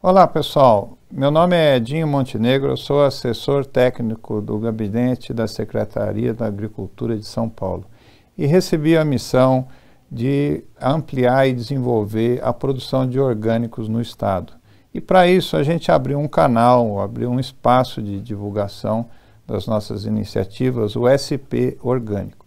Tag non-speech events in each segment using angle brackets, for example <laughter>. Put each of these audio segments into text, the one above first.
Olá pessoal, meu nome é Edinho Montenegro, eu sou assessor técnico do gabinete da Secretaria da Agricultura de São Paulo e recebi a missão de ampliar e desenvolver a produção de orgânicos no estado. E para isso a gente abriu um canal, abriu um espaço de divulgação das nossas iniciativas, o SP Orgânico.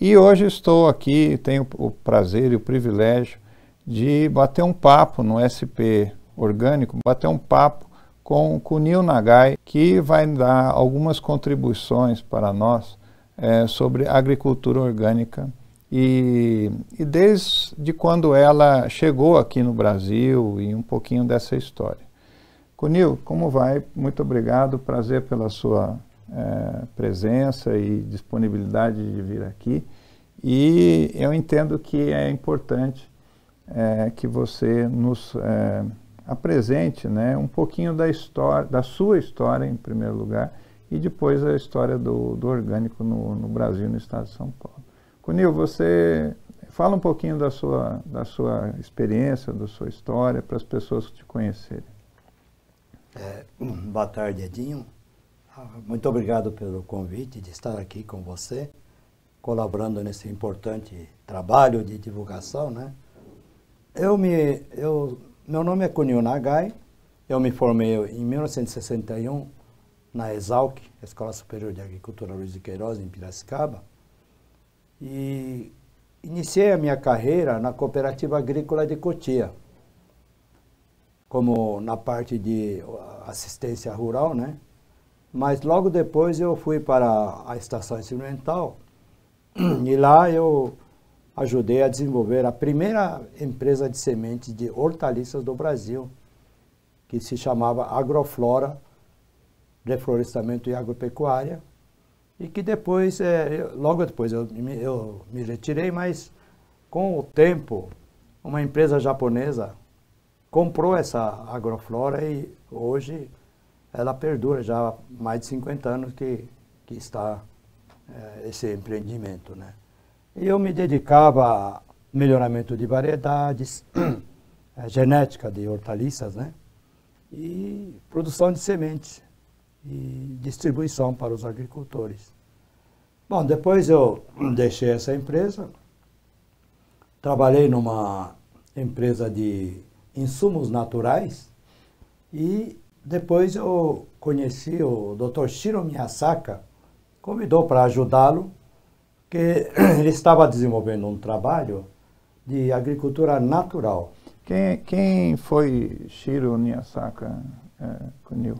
E hoje estou aqui, tenho o prazer e o privilégio de bater um papo no SP orgânico, bater um papo com, com o Nil Nagai, que vai dar algumas contribuições para nós é, sobre agricultura orgânica e, e desde quando ela chegou aqui no Brasil e um pouquinho dessa história. Cunil, como vai? Muito obrigado, prazer pela sua é, presença e disponibilidade de vir aqui. E eu entendo que é importante é, que você nos é, apresente né, um pouquinho da história, da sua história em primeiro lugar e depois a história do, do orgânico no, no Brasil, no estado de São Paulo. Cunil, você fala um pouquinho da sua, da sua experiência, da sua história, para as pessoas te conhecerem. É, boa tarde, Edinho. Ah, muito obrigado pelo convite de estar aqui com você, colaborando nesse importante trabalho de divulgação, né? Eu me, eu meu nome é Kunio Nagai, eu me formei em 1961 na ESALC, Escola Superior de Agricultura Luiz de Queiroz, em Piracicaba, e iniciei a minha carreira na Cooperativa Agrícola de Cotia, como na parte de assistência rural, né? Mas logo depois eu fui para a estação experimental <clears throat> e lá eu ajudei a desenvolver a primeira empresa de sementes de hortaliças do Brasil, que se chamava Agroflora, Reflorestamento e Agropecuária, e que depois, é, logo depois eu, eu me retirei, mas com o tempo, uma empresa japonesa comprou essa Agroflora e hoje ela perdura já há mais de 50 anos que, que está é, esse empreendimento, né? Eu me dedicava a melhoramento de variedades, <clears throat> genética de hortaliças, né? E produção de sementes e distribuição para os agricultores. Bom, depois eu <clears throat> deixei essa empresa, trabalhei numa empresa de insumos naturais e depois eu conheci o Dr. Shiro Miyasaka, convidou para ajudá-lo que <clears throat> ele estava desenvolvendo um trabalho de agricultura natural. Quem, quem foi Shiro Miyasaka, é?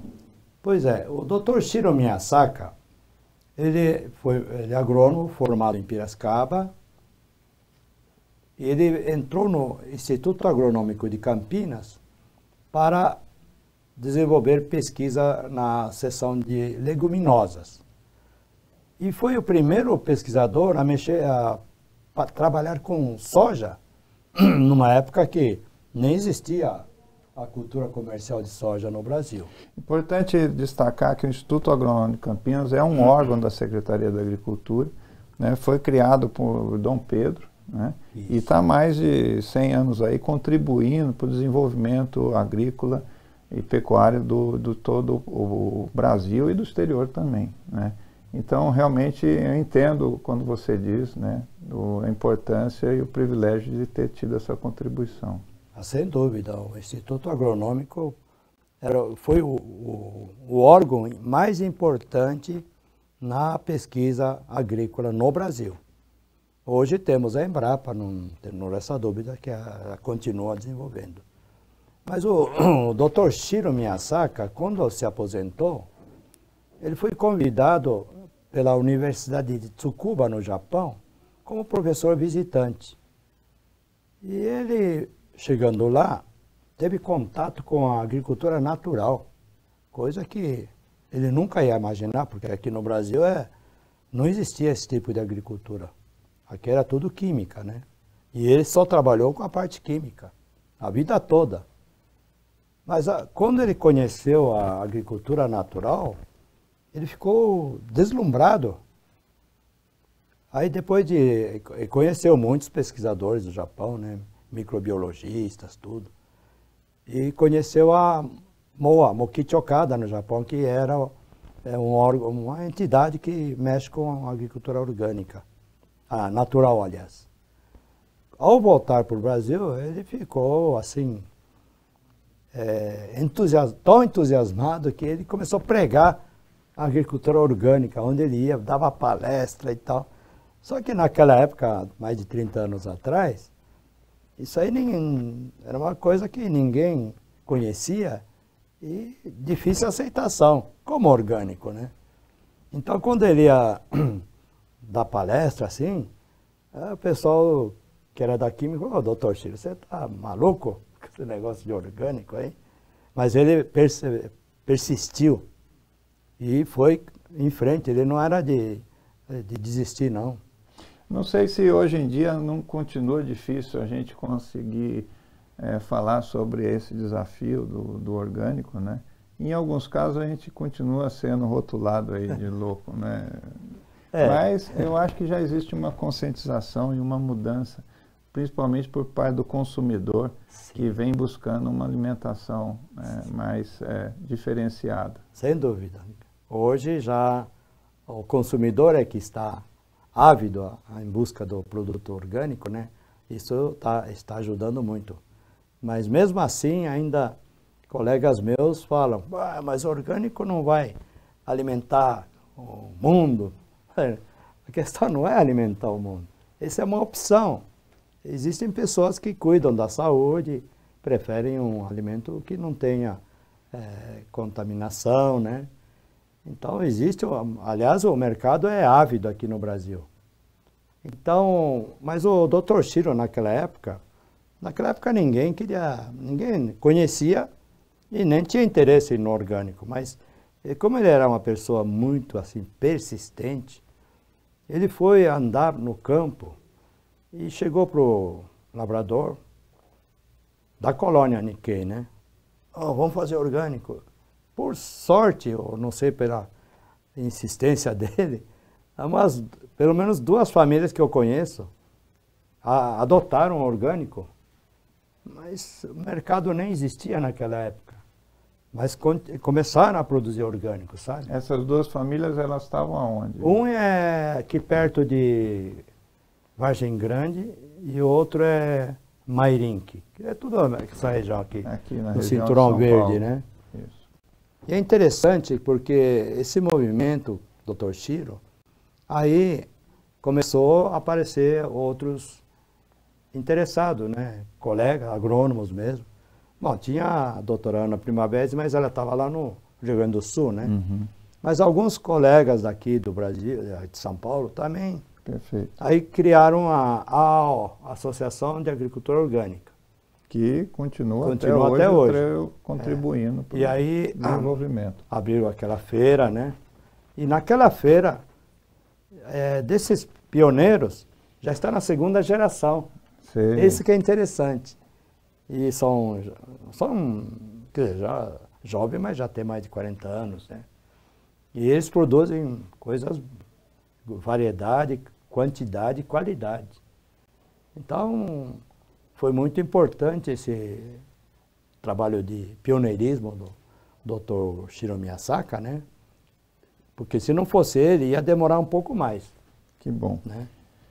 Pois é, o Dr. Shiro Miyasaka, ele foi ele é agrônomo formado em Piracicaba, ele entrou no Instituto Agronômico de Campinas para desenvolver pesquisa na seção de leguminosas. E foi o primeiro pesquisador a mexer, a, a trabalhar com soja, <clears throat> numa época que nem existia a cultura comercial de soja no Brasil. Importante destacar que o Instituto Agronômico de Campinas é um órgão da Secretaria da Agricultura, né, foi criado por Dom Pedro, né, e está mais de 100 anos aí contribuindo para o desenvolvimento agrícola e pecuário do, do todo o Brasil e do exterior também. Né. Então, realmente, eu entendo quando você diz né, a importância e o privilégio de ter tido essa contribuição. Ah, sem dúvida, o Instituto Agronômico era, foi o, o, o órgão mais importante na pesquisa agrícola no Brasil. Hoje temos a Embrapa, não tenho essa dúvida que ela continua desenvolvendo. Mas o, <clears throat> o Dr. Shiro Miyasaka, quando se aposentou, ele foi convidado pela Universidade de Tsukuba, no Japão, como professor visitante. E ele, chegando lá, teve contato com a agricultura natural, coisa que ele nunca ia imaginar, porque aqui no Brasil é, não existia esse tipo de agricultura. Aqui era tudo química, né? E ele só trabalhou com a parte química, a vida toda. Mas a, quando ele conheceu a agricultura natural, ele ficou deslumbrado. Aí depois de conheceu muitos pesquisadores do Japão, né, microbiologistas, tudo. e conheceu a MOA, Mokichi Okada, no Japão, que era é um órgão, uma entidade que mexe com a agricultura orgânica, a natural, aliás. Ao voltar para o Brasil, ele ficou assim, é, tão entusiasmado que ele começou a pregar agricultura orgânica, onde ele ia, dava palestra e tal. Só que naquela época, mais de 30 anos atrás, isso aí ninguém, era uma coisa que ninguém conhecia e difícil aceitação, como orgânico, né? Então, quando ele ia <clears throat> dar palestra assim, o pessoal que era da química falou, oh, doutor Chile, você tá maluco <laughs> com esse negócio de orgânico aí? Mas ele persistiu e foi em frente, ele não era de, de desistir, não. Não sei se hoje em dia não continua difícil a gente conseguir é, falar sobre esse desafio do, do, orgânico, né? Em alguns casos a gente continua sendo rotulado aí de <laughs> louco, né? É. Mas eu acho que já existe uma conscientização e uma mudança, principalmente por parte do consumidor, Sim. que vem buscando uma alimentação é, mais diferenciada. Sem dúvida. Hoje já o consumidor é que está ávido em busca do produto orgânico, né? Isso tá, está ajudando muito. Mas mesmo assim, ainda colegas meus falam, ah, mas orgânico não vai alimentar o mundo. <laughs> A questão não é alimentar o mundo. Essa é uma opção. Existem pessoas que cuidam da saúde, preferem um alimento que não tenha é, contaminação, né? Então existe, aliás, o mercado é ávido aqui no Brasil. Então, mas o Dr. Ciro naquela época, Naquela época ninguém queria, ninguém conhecia e nem tinha interesse no orgânico, mas como ele era uma pessoa muito assim persistente, ele foi andar no campo e chegou para o labrador da colônia Nikkei, né? Oh, vamos fazer orgânico. Por sorte, ou não sei pela insistência <laughs> dele, umas, pelo menos duas famílias que eu conheço a, adotaram orgânico mas o mercado nem existia naquela época. Mas começaram a produzir orgânicos, sabe? Essas duas famílias, elas estavam aonde? Um é aqui perto de Vargem Grande e o outro é Mairinque, que é tudo essa região aqui, aqui no região Cinturão Verde, Paulo. né? E é interessante porque esse movimento, Dr. Chiro, aí começou a aparecer outros interessado, né? Colegas, agrônomos mesmo. Bom, tinha a doutora Ana Primavera, mas ela estava lá no Rio Grande do Sul, né? Uhum. Mas alguns colegas daqui do Brasil, eh, de São Paulo, também. Perfeito. Aí criaram a, a Associação de Agricultura Orgânica. Que continua, continua até, até hoje, hoje. contribuindo é. para o aí, desenvolvimento. abriram aquela feira, né? E naquela feira, é, desses pioneiros, já está na segunda geração. Sim. Isso que é interessante. E são, são dizer, já jovens, mas já tem mais de 40 anos, né? E eles produzem coisas, variedade, quantidade e qualidade. Então, foi muito importante esse trabalho de pioneirismo do Dr. Shiro Miyasaka, né? Porque se não fosse ele, ia demorar um pouco mais. Que bom. Né?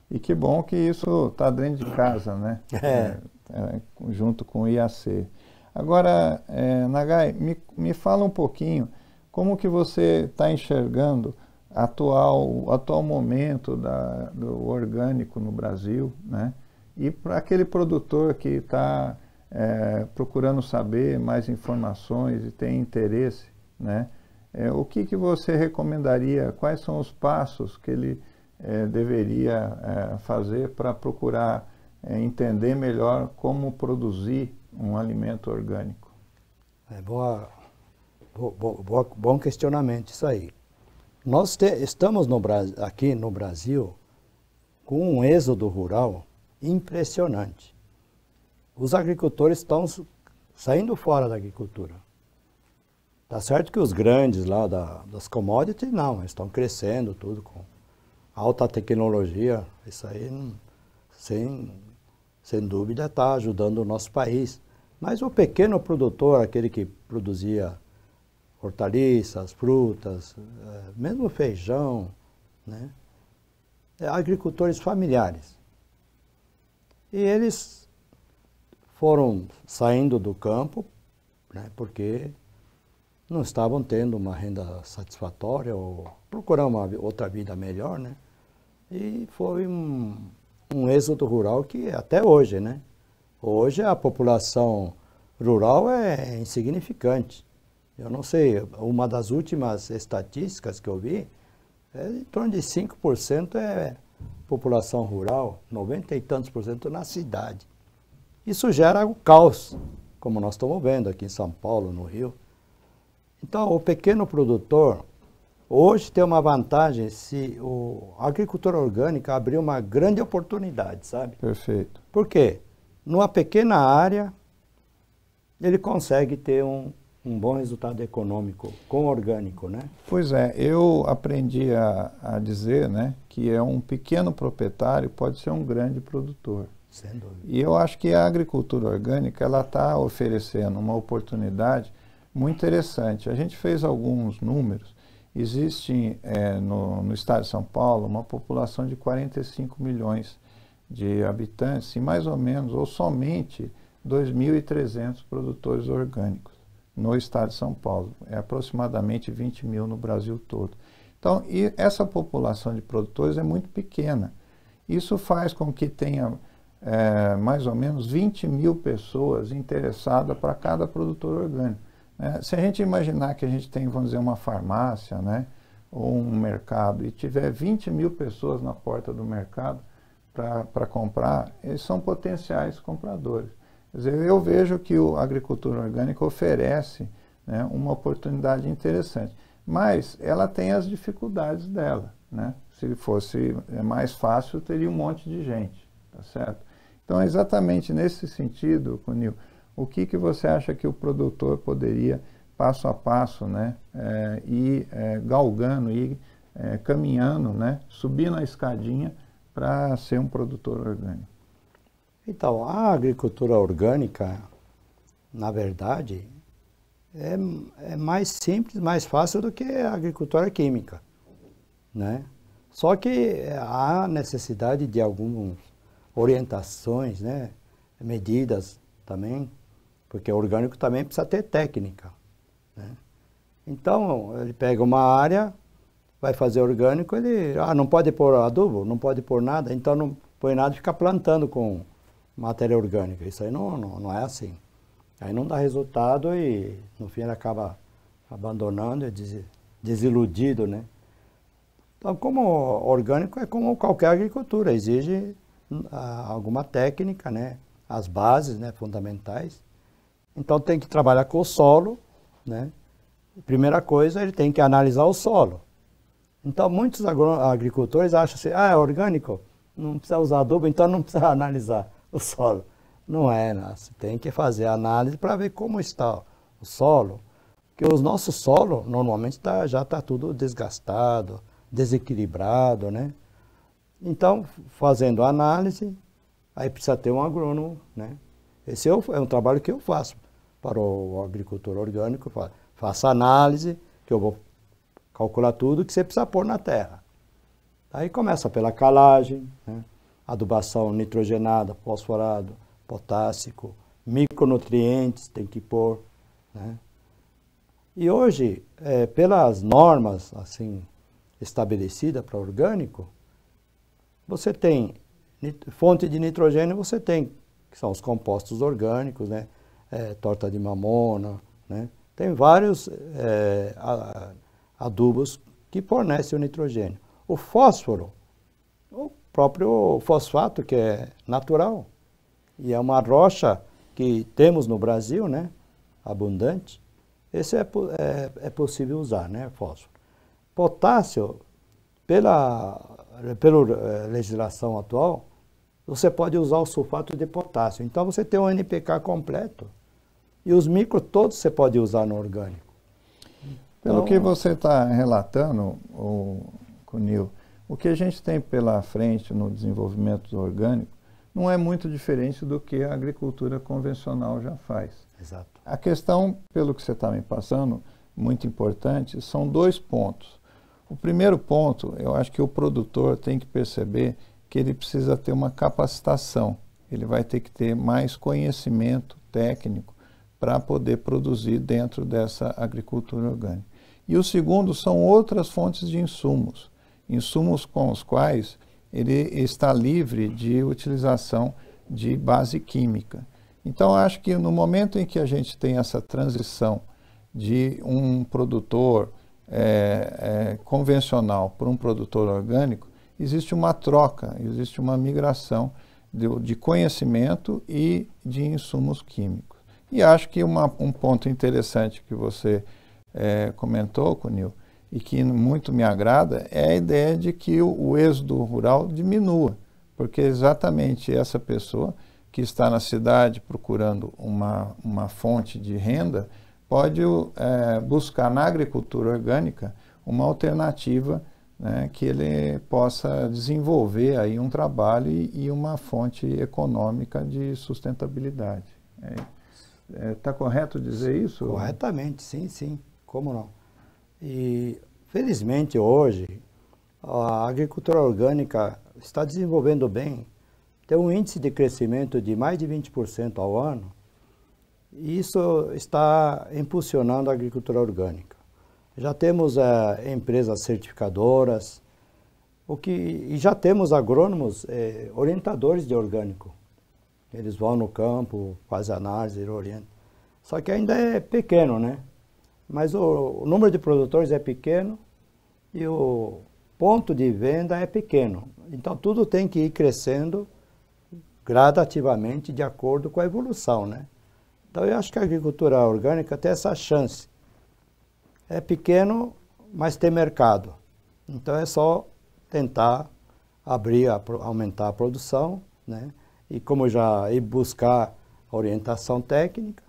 E que bom que isso está dentro de casa, né? <laughs> É. é. é. junto com o IAC. Agora, é, Nagai, me, me fala um pouquinho como que você está enxergando atual, o atual momento da, do orgânico no Brasil, né? E para aquele produtor que está é, procurando saber mais informações e tem interesse, né? É, o que, que você recomendaria? Quais são os passos que ele é, deveria é, fazer para procurar é, entender melhor como produzir um alimento orgânico? É boa, boa, bom questionamento isso aí. Nós te, estamos no, aqui no Brasil com um êxodo rural impressionante. Os agricultores estão saindo fora da agricultura. Tá certo que os grandes lá da, das commodities não, estão crescendo tudo com alta tecnologia, isso aí, sem, sem dúvida, está ajudando o nosso país. Mas o pequeno produtor, aquele que produzia hortaliças, frutas, eh, mesmo feijão, né? É agricultores familiares. E eles foram saindo do campo, né, porque não estavam tendo uma renda satisfatória ou procurando uma outra vida melhor, né? E foi um, um êxodo rural que até hoje, né? Hoje a população rural é insignificante. Eu não sei, uma das últimas estatísticas que eu vi é em torno de 5% é população rural, 90 e tantos por cento na cidade. Isso gera o caos, como nós estamos vendo aqui em São Paulo, no Rio. Então, o pequeno produtor hoje tem uma vantagem se o a agricultura orgânica abrir uma grande oportunidade, sabe? Perfeito. Por quê? Numa pequena área, ele consegue ter um, um bom resultado econômico com orgânico, né? Pois é, eu aprendi a, a dizer, né, que é um pequeno proprietário pode ser um grande produtor. Sem dúvida. E eu acho que a agricultura orgânica ela está oferecendo uma oportunidade muito interessante. A gente fez alguns números. Existe é, no, no estado de São Paulo uma população de 45 milhões de habitantes e mais ou menos, ou somente 2.300 produtores orgânicos no estado de São Paulo. É aproximadamente 20 mil no Brasil todo. Então, e essa população de produtores é muito pequena. Isso faz com que tenha é, mais ou menos 20 mil pessoas interessadas para cada produtor orgânico. Né? Se a gente imaginar que a gente tem, vamos dizer, uma farmácia, né, ou um mercado, e tiver 20 mil pessoas na porta do mercado para comprar, eles são potenciais compradores. Dizer, eu vejo que a agricultura orgânica oferece né, uma oportunidade interessante, mas ela tem as dificuldades dela. Né? Se fosse é mais fácil, teria um monte de gente, tá certo? Então, exatamente nesse sentido, Cunil, o que, que você acha que o produtor poderia, passo a passo, né, é, ir é, galgando, ir é, caminhando, né, subindo a escadinha para ser um produtor orgânico? Então, a agricultura orgânica, na verdade, é, é, mais simples, mais fácil do que a agricultura química, né? Só que há necessidade de algumas orientações, né? Medidas também, porque o orgânico também precisa ter técnica, né? Então, ele pega uma área, vai fazer orgânico, ele, ah, não pode pôr adubo, não pode pôr nada, então não põe nada fica plantando com matéria orgânica. Isso aí não, não, não é assim. Aí não dá resultado e no fim ele acaba abandonando e desiludido, né? Então, como orgânico é como qualquer agricultura, exige ah, alguma técnica, né? As bases, né, fundamentais. Então tem que trabalhar com o solo, né? Primeira coisa, ele tem que analisar o solo. Então muitos agricultores acham assim, ah, é orgânico, não precisa usar adubo, então não precisa <laughs> analisar <laughs> o solo. Não é, né? Você tem que fazer análise para ver como está o solo. Porque os nossos solos, normalmente, tá, já está tudo desgastado, desequilibrado, né? Então, fazendo análise, aí precisa ter um agrônomo, né? Esse é, é um trabalho que eu faço para o agricultor orgânico. Faço análise, que eu vou calcular tudo que você precisa pôr na terra. Aí começa pela calagem, né? Adubação nitrogenada, fosforado, potássico, micronutrientes tem que pôr. Né? E hoje, é, pelas normas assim estabelecidas para orgânico, você tem fonte de nitrogênio, você tem, que são os compostos orgânicos, né? É, torta de mamona, né? Tem vários é, adubos que fornecem o nitrogênio. O fósforo, próprio fosfato, que é natural. E é uma rocha que temos no Brasil, né? Abundante. Esse é, é, é possível usar, né? Fósforo. Potássio, pela, pela eh, legislação atual, você pode usar o sulfato de potássio. Então você tem um NPK completo. E os micro todos você pode usar no orgânico. Pelo então, que você está relatando, o, Cunil, o que a gente tem pela frente no desenvolvimento orgânico não é muito diferente do que a agricultura convencional já faz. Exato. A questão, pelo que você está me passando, muito importante, são dois pontos. O primeiro ponto, eu acho que o produtor tem que perceber que ele precisa ter uma capacitação, ele vai ter que ter mais conhecimento técnico para poder produzir dentro dessa agricultura orgânica. E o segundo são outras fontes de insumos, insumos com os quais ele está livre de utilização de base química. Então, acho que no momento em que a gente tem essa transição de um produtor é, é, convencional para um produtor orgânico, existe uma troca, existe uma migração de, de conhecimento e de insumos químicos. E acho que uma, um ponto interessante que você é, comentou, Cunil, e que muito me agrada, é a ideia de que o, o êxodo rural diminua, porque exatamente essa pessoa que está na cidade procurando uma, uma fonte de renda pode é, buscar na agricultura orgânica uma alternativa né, que ele possa desenvolver aí um trabalho e, e uma fonte econômica de sustentabilidade. Está é, é, tá correto dizer isso? Corretamente, sim, sim. Como não? E, felizmente, hoje, a agricultura orgânica está desenvolvendo bem. Tem um índice de crescimento de mais de 20% ao ano. E isso está impulsionando a agricultura orgânica. Já temos é, empresas certificadoras, o que, e já temos agrônomos é, orientadores de orgânico. Eles vão no campo, fazem análise, orientam. Só que ainda é pequeno, né? Mas o, o número de produtores é pequeno e o ponto de venda é pequeno. Então tudo tem que ir crescendo gradativamente de acordo com a evolução, né? Então eu acho que a agricultura orgânica tem essa chance é pequeno, mas tem mercado. Então é só tentar abrir, a, aumentar a produção, né? E como já ir buscar orientação técnica,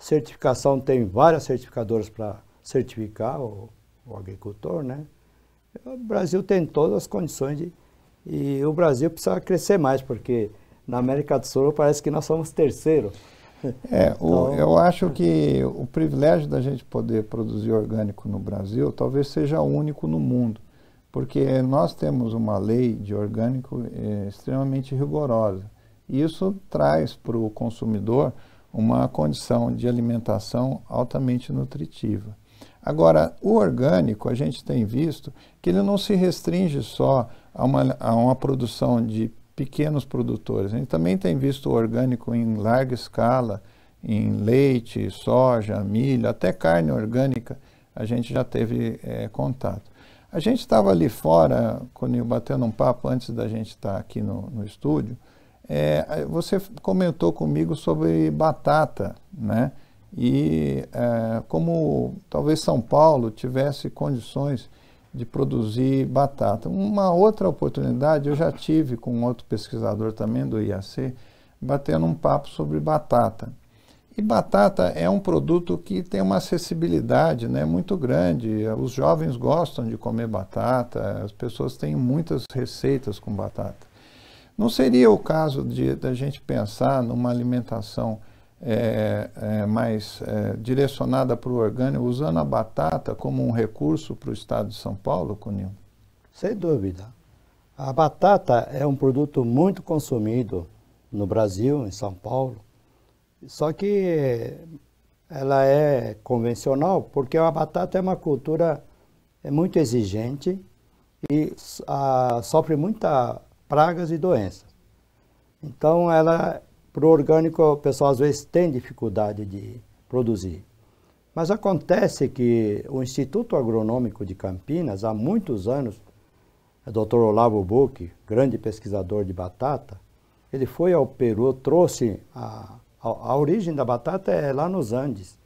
certificação tem várias certificadoras para certificar o, o, agricultor, né? O Brasil tem todas as condições de e o Brasil precisa crescer mais porque na América do Sul parece que nós somos terceiro. <laughs> É, o, então, eu acho que o privilégio da gente poder produzir orgânico no Brasil talvez seja único no mundo, porque nós temos uma lei de orgânico é, extremamente rigorosa. E isso traz para o consumidor uma condição de alimentação altamente nutritiva. Agora, o orgânico, a gente tem visto que ele não se restringe só a uma, a uma produção de pequenos produtores. A gente também tem visto o orgânico em larga escala, em leite, soja, milho, até carne orgânica, a gente já teve é, contato. A gente estava ali fora, quando batendo um papo antes da gente estar tá aqui no, no estúdio, é, você comentou comigo sobre batata, né? E é, como talvez São Paulo tivesse condições de produzir batata. Uma outra oportunidade eu já tive com outro pesquisador também do IAC, batendo um papo sobre batata. E batata é um produto que tem uma acessibilidade né, muito grande. Os jovens gostam de comer batata, as pessoas têm muitas receitas com batata. Não seria o caso de a gente pensar numa alimentação é, é, mais é, direcionada para o orgânico, usando a batata como um recurso para o estado de São Paulo, Cunil? Sem dúvida. A batata é um produto muito consumido no Brasil, em São Paulo, só que ela é convencional porque a batata é uma cultura é muito exigente e a, sofre muitas pragas e doenças. Então ela para o orgânico, o pessoal às vezes tem dificuldade de produzir. Mas acontece que o Instituto Agronômico de Campinas, há muitos anos, o Dr. Olavo Buch, grande pesquisador de batata, ele foi ao Peru, trouxe a, a, a origem da batata é lá nos Andes.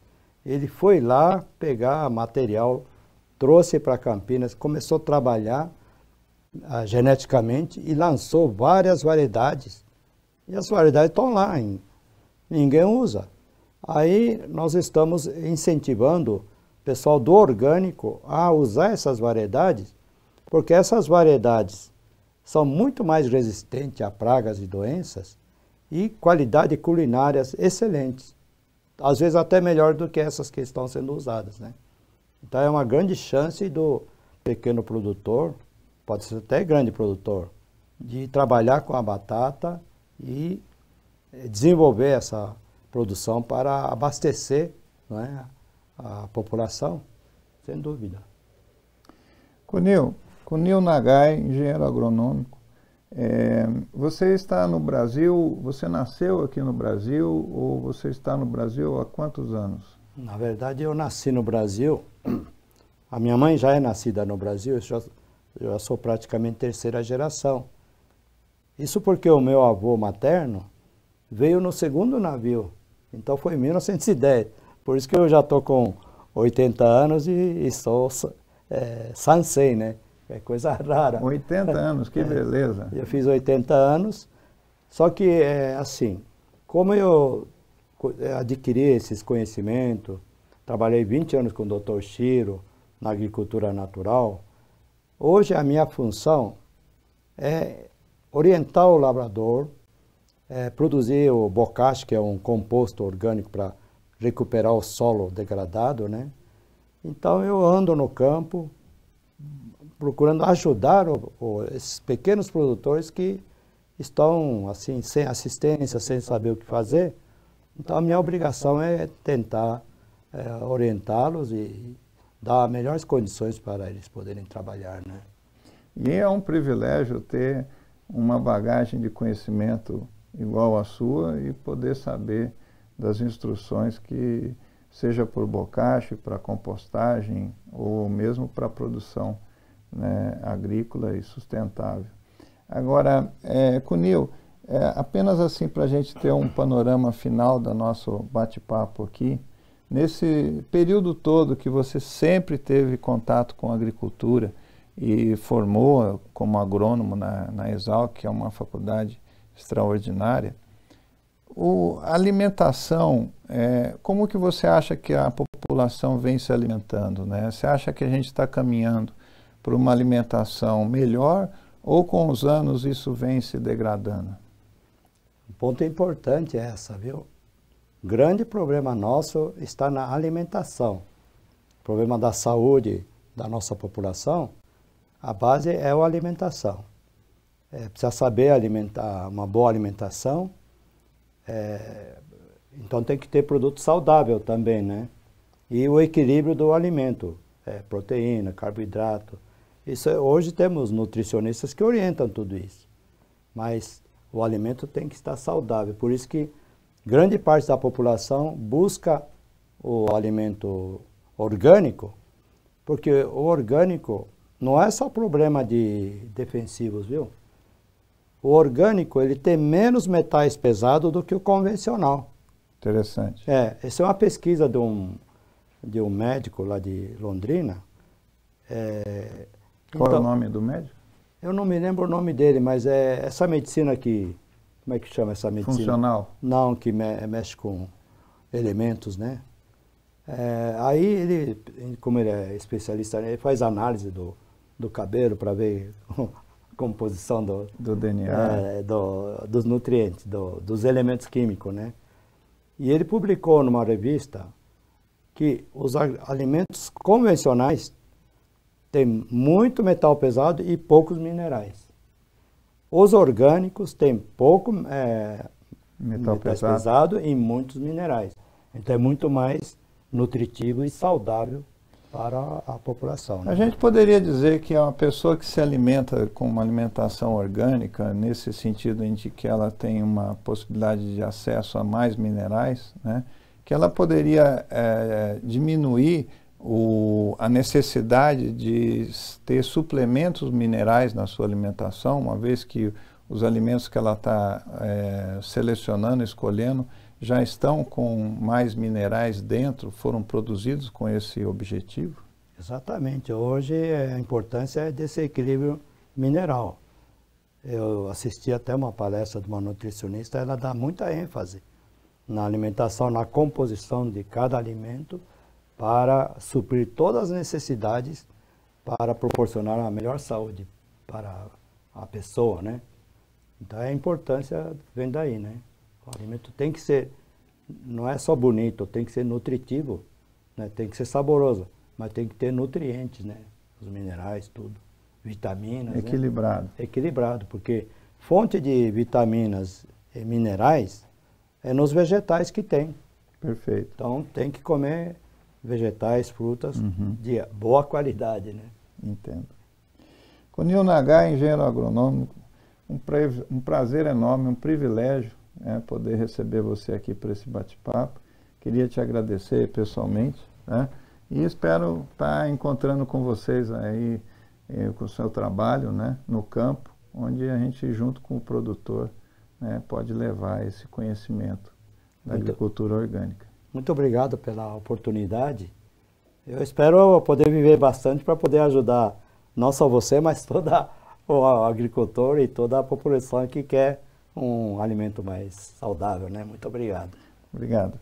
Ele foi lá pegar material, trouxe para Campinas, começou a trabalhar uh, geneticamente e lançou várias variedades e as variedades estão lá, hein? ninguém usa. Aí nós estamos incentivando o pessoal do orgânico a usar essas variedades, porque essas variedades são muito mais resistentes a pragas e doenças e qualidade culinárias excelentes. Às vezes até melhor do que essas que estão sendo usadas. Né? Então é uma grande chance do pequeno produtor, pode ser até grande produtor, de trabalhar com a batata e eh, desenvolver essa produção para abastecer é, a população, sem dúvida. Cunil, Cunil Nagai, engenheiro agronômico, é, você está no Brasil, você nasceu aqui no Brasil ou você está no Brasil há quantos anos? Na verdade, eu nasci no Brasil. <clears throat> A minha mãe já é nascida no Brasil, eu já, eu já sou praticamente terceira geração. Isso porque o meu avô materno veio no segundo navio, então foi em 1910. Por isso que eu já estou com 80 anos e, e sou é, sansei, né? É coisa <laughs> rara. 80 anos, que <laughs> é. beleza. Eu fiz 80 anos, só que é assim, como eu adquiri esses conhecimentos, trabalhei 20 anos com o Dr. Chiro na agricultura natural, hoje a minha função é orientar o labrador, é, produzir o bocache, que é um composto orgânico para recuperar o solo degradado, né? Então eu ando no campo procurando ajudar o, o, esses pequenos produtores que estão assim sem assistência, sem saber o que fazer. Então a minha obrigação é tentar é, orientá-los e dar melhores condições para eles poderem trabalhar, né? E é um privilégio ter uma bagagem de conhecimento igual à sua e poder saber das instruções que seja por bocache, para compostagem ou mesmo para produção né, agrícola e sustentável. Agora, é, Cunil, é, apenas assim para a gente ter um panorama final do nosso bate-papo aqui, nesse período todo que você sempre teve contato com agricultura e formou como agrônomo na, na Exalc, que é uma faculdade extraordinária, a alimentação, é, como que você acha que a população vem se alimentando? Né? Você acha que a gente está caminhando para uma alimentação melhor ou com os anos isso vem se degradando? Um ponto importante é essa, viu? Grande problema nosso está na alimentação. O problema da saúde da nossa população, a base é a alimentação. É, precisa saber alimentar, uma boa alimentação, é, então tem que ter produto saudável também, né? E o equilíbrio do alimento, é, proteína, carboidrato. Isso é, hoje temos nutricionistas que orientam tudo isso. Mas o alimento tem que estar saudável. Por isso que grande parte da população busca o alimento orgânico, porque o orgânico não é só problema de defensivos, viu? o orgânico ele tem menos metais pesados do que o convencional. Interessante. É, essa é uma pesquisa de um, de um médico lá de Londrina. É, Qual então, é o então, nome do médico? Eu não me lembro o nome dele, mas é essa medicina que. Como é que chama essa medicina? Funcional? Não, que me, mexe com elementos, né? É, aí ele, como ele é especialista, ele faz análise do, do cabelo para ver <laughs> composição do, do DNA, é, do, dos nutrientes, do, dos elementos químicos, né? E ele publicou numa revista que os alimentos convencionais têm muito metal pesado e poucos minerais. Os orgânicos têm pouco é, metal, pesado. pesado e muitos minerais. Então é muito mais nutritivo e saudável para a população. Né? A gente poderia dizer que é uma pessoa que se alimenta com uma alimentação orgânica, nesse sentido em que ela tem uma possibilidade de acesso a mais minerais, né? que ela poderia é, diminuir o, a necessidade de ter suplementos minerais na sua alimentação, uma vez que os alimentos que ela está é, selecionando, escolhendo, já estão com mais minerais dentro, foram produzidos com esse objetivo? Exatamente. Hoje a importância é desse equilíbrio mineral. Eu assisti até uma palestra de uma nutricionista, ela dá muita ênfase na alimentação, na composição de cada alimento para suprir todas as necessidades para proporcionar a melhor saúde para a pessoa, né? Então a importância vem daí, né? O alimento tem que ser, não é só bonito, tem que ser nutritivo, né? tem que ser saboroso, mas tem que ter nutrientes, né? Os minerais, tudo, vitaminas. Equilibrado. Né? Equilibrado, porque fonte de vitaminas e minerais é nos vegetais que tem. Perfeito. Então tem que comer vegetais, frutas uhum. de boa qualidade, né? Entendo. Conil Nagai, engenheiro agronômico, um, um prazer enorme, um privilégio né, poder receber você aqui para esse bate-papo. Queria te agradecer pessoalmente né, e espero estar encontrando com vocês aí eh, com o seu trabalho né, no campo, onde a gente, junto com o produtor, né, pode levar esse conhecimento da agricultura orgânica. Muito obrigado pela oportunidade. Eu espero poder viver bastante para poder ajudar não só você, mas <laughs> toda o agricultor e toda a população que quer um alimento mais saudável, né? Muito obrigado. Obrigado.